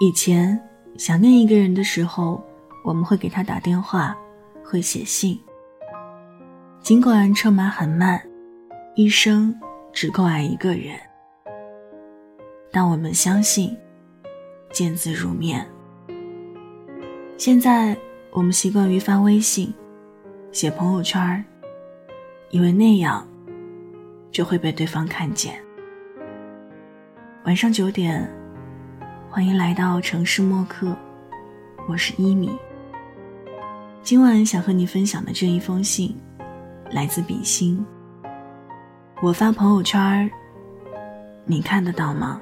以前想念一个人的时候，我们会给他打电话，会写信。尽管车马很慢，一生只够爱一个人，但我们相信，见字如面。现在我们习惯于发微信，写朋友圈以为那样就会被对方看见。晚上九点，欢迎来到城市默客，我是一米。今晚想和你分享的这一封信。来自比心。我发朋友圈你看得到吗？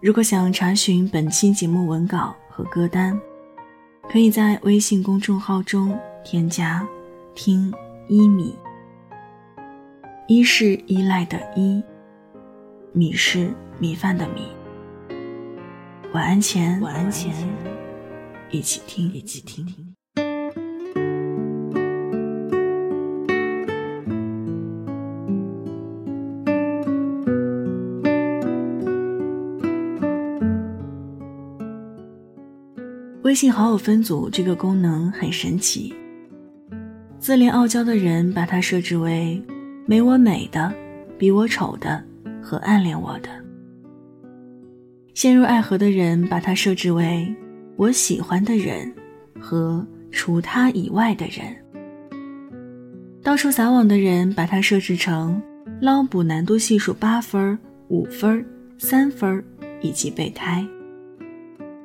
如果想查询本期节目文稿和歌单，可以在微信公众号中添加“听一米”。一是依赖的依，米是米饭的米。晚安前，晚安前，一起听，一起听。微信好友分组这个功能很神奇。自恋傲娇的人把它设置为没我美的、比我丑的和暗恋我的；陷入爱河的人把它设置为我喜欢的人和除他以外的人；到处撒网的人把它设置成捞捕难度系数八分、五分、三分以及备胎。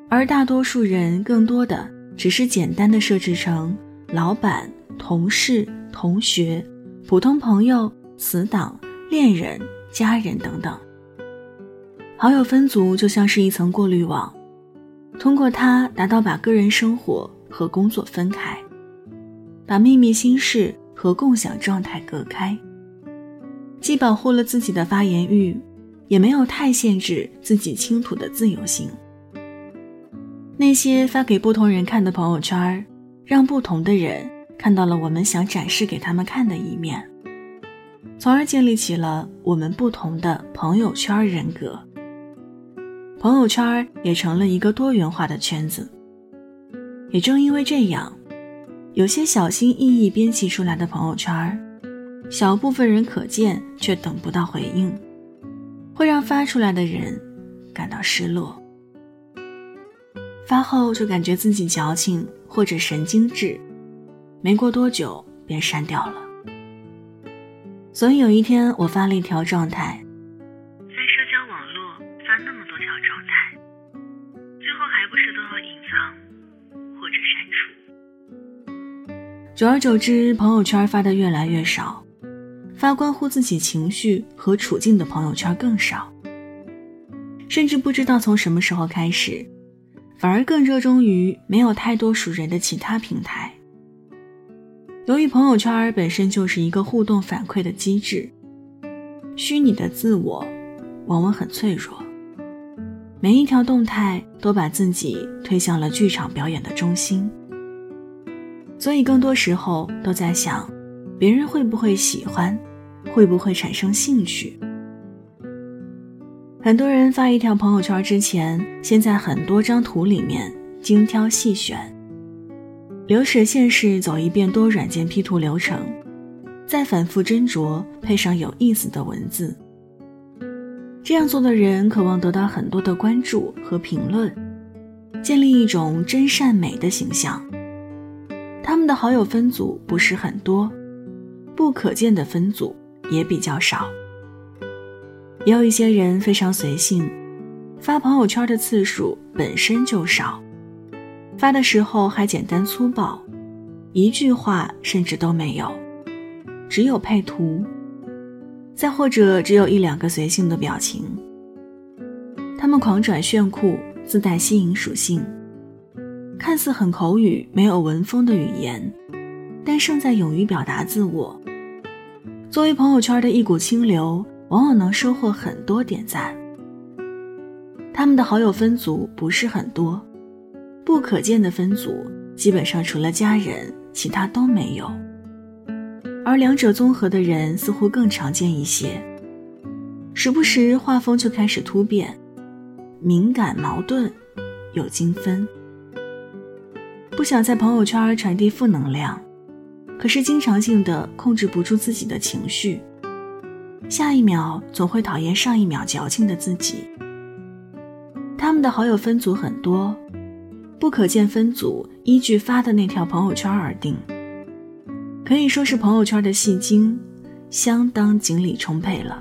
而大多数人更多的只是简单的设置成老板、同事、同学、普通朋友、死党、恋人、家人等等。好友分组就像是一层过滤网，通过它达到把个人生活和工作分开，把秘密心事和共享状态隔开，既保护了自己的发言欲，也没有太限制自己倾吐的自由性。那些发给不同人看的朋友圈，让不同的人看到了我们想展示给他们看的一面，从而建立起了我们不同的朋友圈人格。朋友圈也成了一个多元化的圈子。也正因为这样，有些小心翼翼编辑出来的朋友圈，小部分人可见却等不到回应，会让发出来的人感到失落。发后就感觉自己矫情或者神经质，没过多久便删掉了。所以有一天我发了一条状态，久而久之，朋友圈发的越来越少，发关乎自己情绪和处境的朋友圈更少，甚至不知道从什么时候开始。反而更热衷于没有太多熟人的其他平台。由于朋友圈本身就是一个互动反馈的机制，虚拟的自我往往很脆弱，每一条动态都把自己推向了剧场表演的中心，所以更多时候都在想，别人会不会喜欢，会不会产生兴趣。很多人发一条朋友圈之前，先在很多张图里面精挑细选，流水线式走一遍多软件 P 图流程，再反复斟酌，配上有意思的文字。这样做的人渴望得到很多的关注和评论，建立一种真善美的形象。他们的好友分组不是很多，不可见的分组也比较少。也有一些人非常随性，发朋友圈的次数本身就少，发的时候还简单粗暴，一句话甚至都没有，只有配图，再或者只有一两个随性的表情。他们狂转炫酷，自带吸引属性，看似很口语、没有文风的语言，但胜在勇于表达自我。作为朋友圈的一股清流。往往能收获很多点赞。他们的好友分组不是很多，不可见的分组基本上除了家人，其他都没有。而两者综合的人似乎更常见一些。时不时画风就开始突变，敏感、矛盾，有精分。不想在朋友圈传递负能量，可是经常性的控制不住自己的情绪，下一秒总会讨厌上一秒矫情的自己。他们的好友分组很多，不可见分组依据发的那条朋友圈而定，可以说是朋友圈的戏精，相当精力充沛了。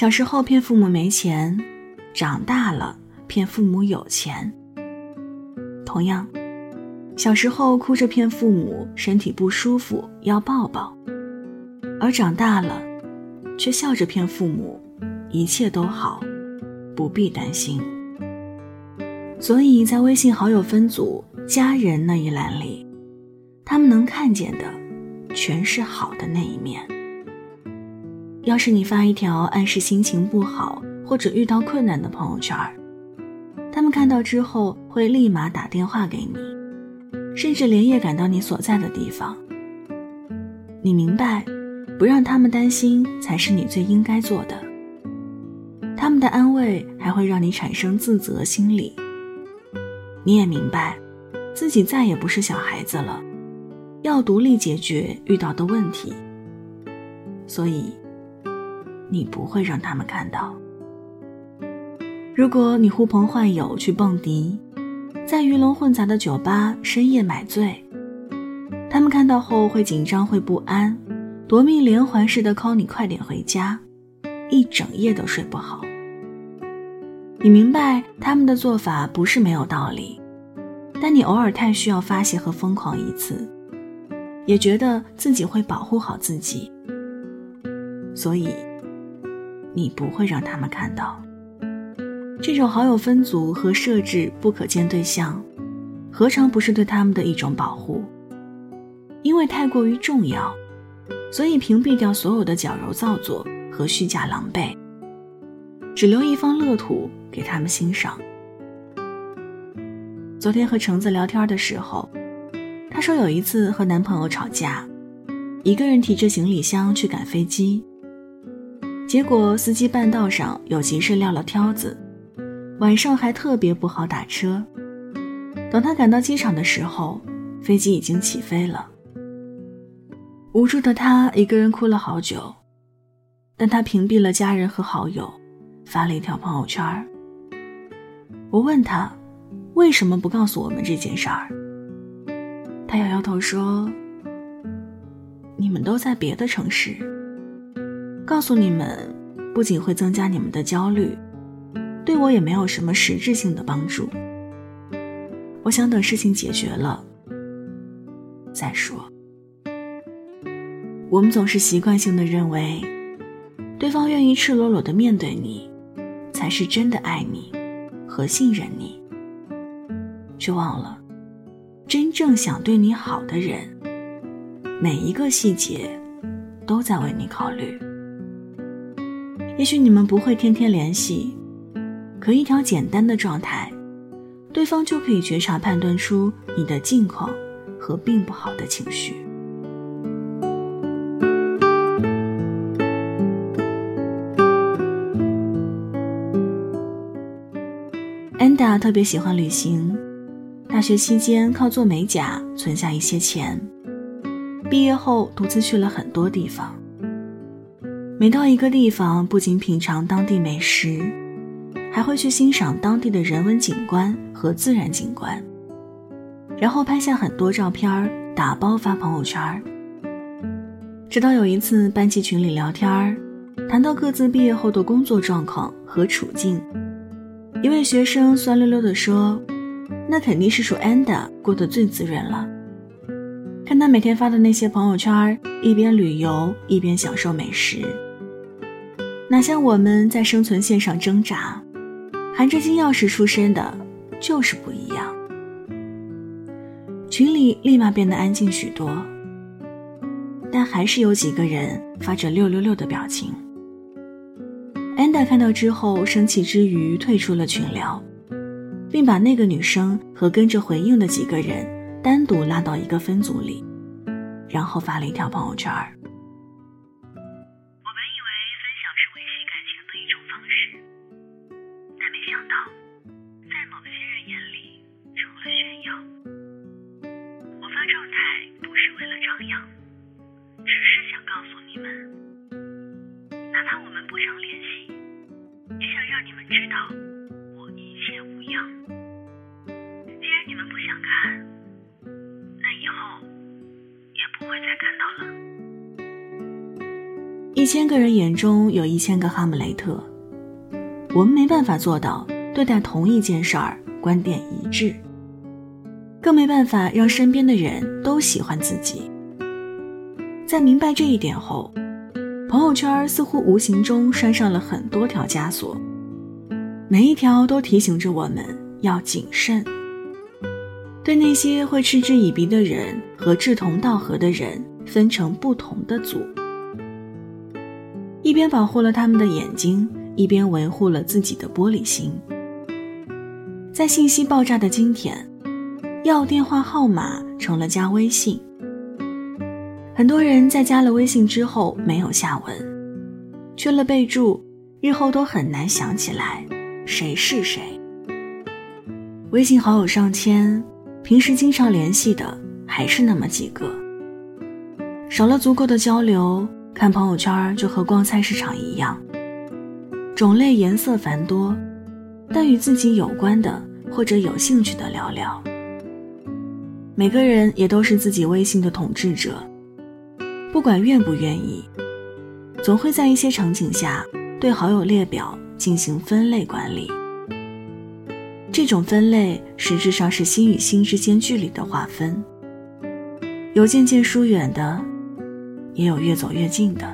小时候骗父母没钱，长大了骗父母有钱。同样，小时候哭着骗父母身体不舒服要抱抱，而长大了，却笑着骗父母一切都好，不必担心。所以在微信好友分组家人那一栏里，他们能看见的，全是好的那一面。要是你发一条暗示心情不好或者遇到困难的朋友圈，他们看到之后会立马打电话给你，甚至连夜赶到你所在的地方。你明白，不让他们担心才是你最应该做的。他们的安慰还会让你产生自责心理。你也明白，自己再也不是小孩子了，要独立解决遇到的问题。所以。你不会让他们看到。如果你呼朋唤友去蹦迪，在鱼龙混杂的酒吧深夜买醉，他们看到后会紧张会不安，夺命连环似的 call 你快点回家，一整夜都睡不好。你明白他们的做法不是没有道理，但你偶尔太需要发泄和疯狂一次，也觉得自己会保护好自己，所以。你不会让他们看到，这种好友分组和设置不可见对象，何尝不是对他们的一种保护？因为太过于重要，所以屏蔽掉所有的矫揉造作和虚假狼狈，只留一方乐土给他们欣赏。昨天和橙子聊天的时候，她说有一次和男朋友吵架，一个人提着行李箱去赶飞机。结果司机半道上有急事撂了挑子，晚上还特别不好打车。等他赶到机场的时候，飞机已经起飞了。无助的他一个人哭了好久，但他屏蔽了家人和好友，发了一条朋友圈。我问他，为什么不告诉我们这件事儿？他摇摇头说：“你们都在别的城市。”告诉你们，不仅会增加你们的焦虑，对我也没有什么实质性的帮助。我想等事情解决了再说。我们总是习惯性的认为，对方愿意赤裸裸的面对你，才是真的爱你和信任你，却忘了，真正想对你好的人，每一个细节都在为你考虑。也许你们不会天天联系，可一条简单的状态，对方就可以觉察判断出你的近况和并不好的情绪。安达特别喜欢旅行，大学期间靠做美甲存下一些钱，毕业后独自去了很多地方。每到一个地方，不仅品尝当地美食，还会去欣赏当地的人文景观和自然景观，然后拍下很多照片打包发朋友圈。直到有一次班级群里聊天谈到各自毕业后的工作状况和处境，一位学生酸溜溜地说：“那肯定是属 Anda 过得最滋润了。看他每天发的那些朋友圈，一边旅游一边享受美食。”哪像我们在生存线上挣扎，含着金钥匙出生的，就是不一样。群里立马变得安静许多，但还是有几个人发着六六六的表情。安达看到之后，生气之余退出了群聊，并把那个女生和跟着回应的几个人单独拉到一个分组里。然后发了一条朋友圈。儿一千个人眼中有一千个哈姆雷特，我们没办法做到对待同一件事儿观点一致，更没办法让身边的人都喜欢自己。在明白这一点后，朋友圈似乎无形中拴上了很多条枷锁，每一条都提醒着我们要谨慎。对那些会嗤之以鼻的人和志同道合的人分成不同的组，一边保护了他们的眼睛，一边维护了自己的玻璃心。在信息爆炸的今天，要电话号码成了加微信。很多人在加了微信之后没有下文，缺了备注，日后都很难想起来谁是谁。微信好友上千。平时经常联系的还是那么几个，少了足够的交流，看朋友圈就和逛菜市场一样，种类颜色繁多，但与自己有关的或者有兴趣的聊聊。每个人也都是自己微信的统治者，不管愿不愿意，总会在一些场景下对好友列表进行分类管理。这种分类实质上是心与心之间距离的划分，有渐渐疏远的，也有越走越近的。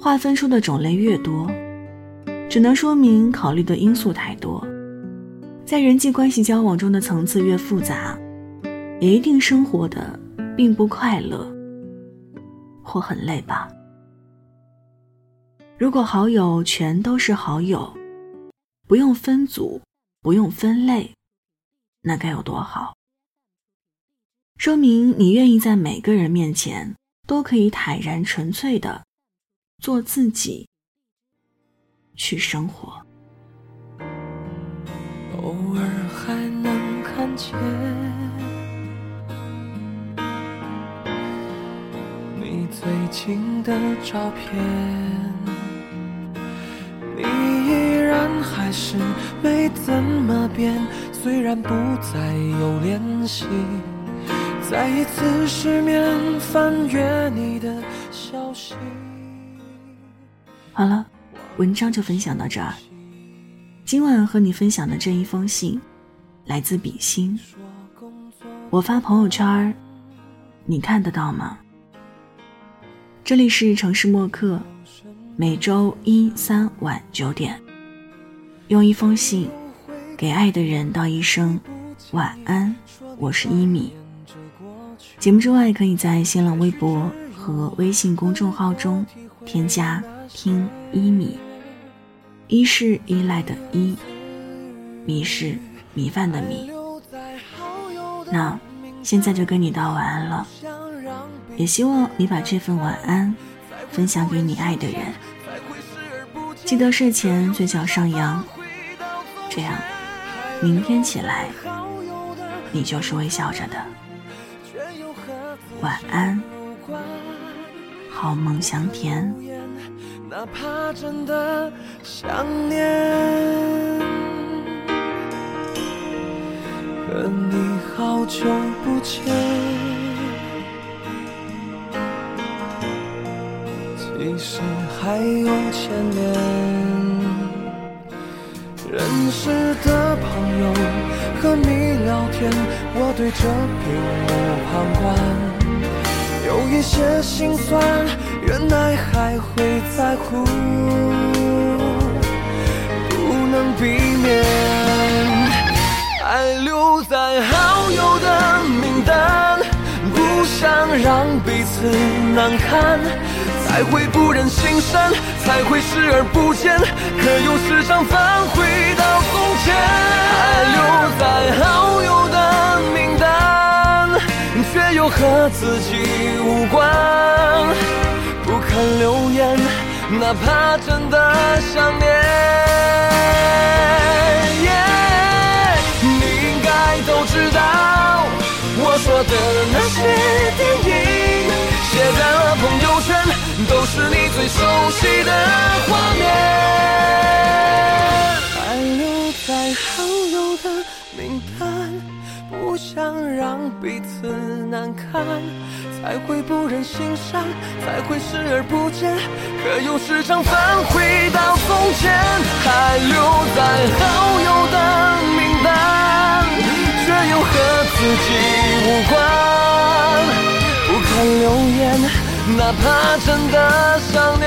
划分出的种类越多，只能说明考虑的因素太多，在人际关系交往中的层次越复杂，也一定生活的并不快乐，或很累吧。如果好友全都是好友，不用分组。不用分类，那该有多好！说明你愿意在每个人面前都可以坦然纯粹的做自己，去生活。偶尔还能看见你最近的照片。你依然还是没怎么变，虽然不再有联系。再一次失眠，翻阅你的消息。好了，文章就分享到这儿。今晚和你分享的这一封信，来自比心。我发朋友圈，你看得到吗？这里是城市默客，每周一、三晚九点。用一封信，给爱的人道一声晚安。我是一米。节目之外，可以在新浪微博和微信公众号中添加“听一米”。一是依赖的依，米是米饭的米。那现在就跟你道晚安了，也希望你把这份晚安分享给你爱的人。记得睡前嘴角上扬。这样，明天起来，你就是微笑着的。晚安，好梦香甜。哪怕真的想念，和你好久不见，其实还有牵连。认识的朋友和你聊天，我对这并不旁观。有一些心酸，原来还会在乎，不能避免。爱留在好友的名单，不想让彼此难堪。才会不忍心删，才会视而不见，可又时常返回到从前。爱留在好友的名，又和自己无关。不看留言，哪怕真的想念。你应该都知道，我说的那些电影，写在了朋友圈，都是你最熟悉的画面。还留在好友，让彼此难堪，才会不忍心删，才会视而不见，可又时常返回到从前。还留在好友的名单，却又和自己无关。不看留言，哪怕真的想念。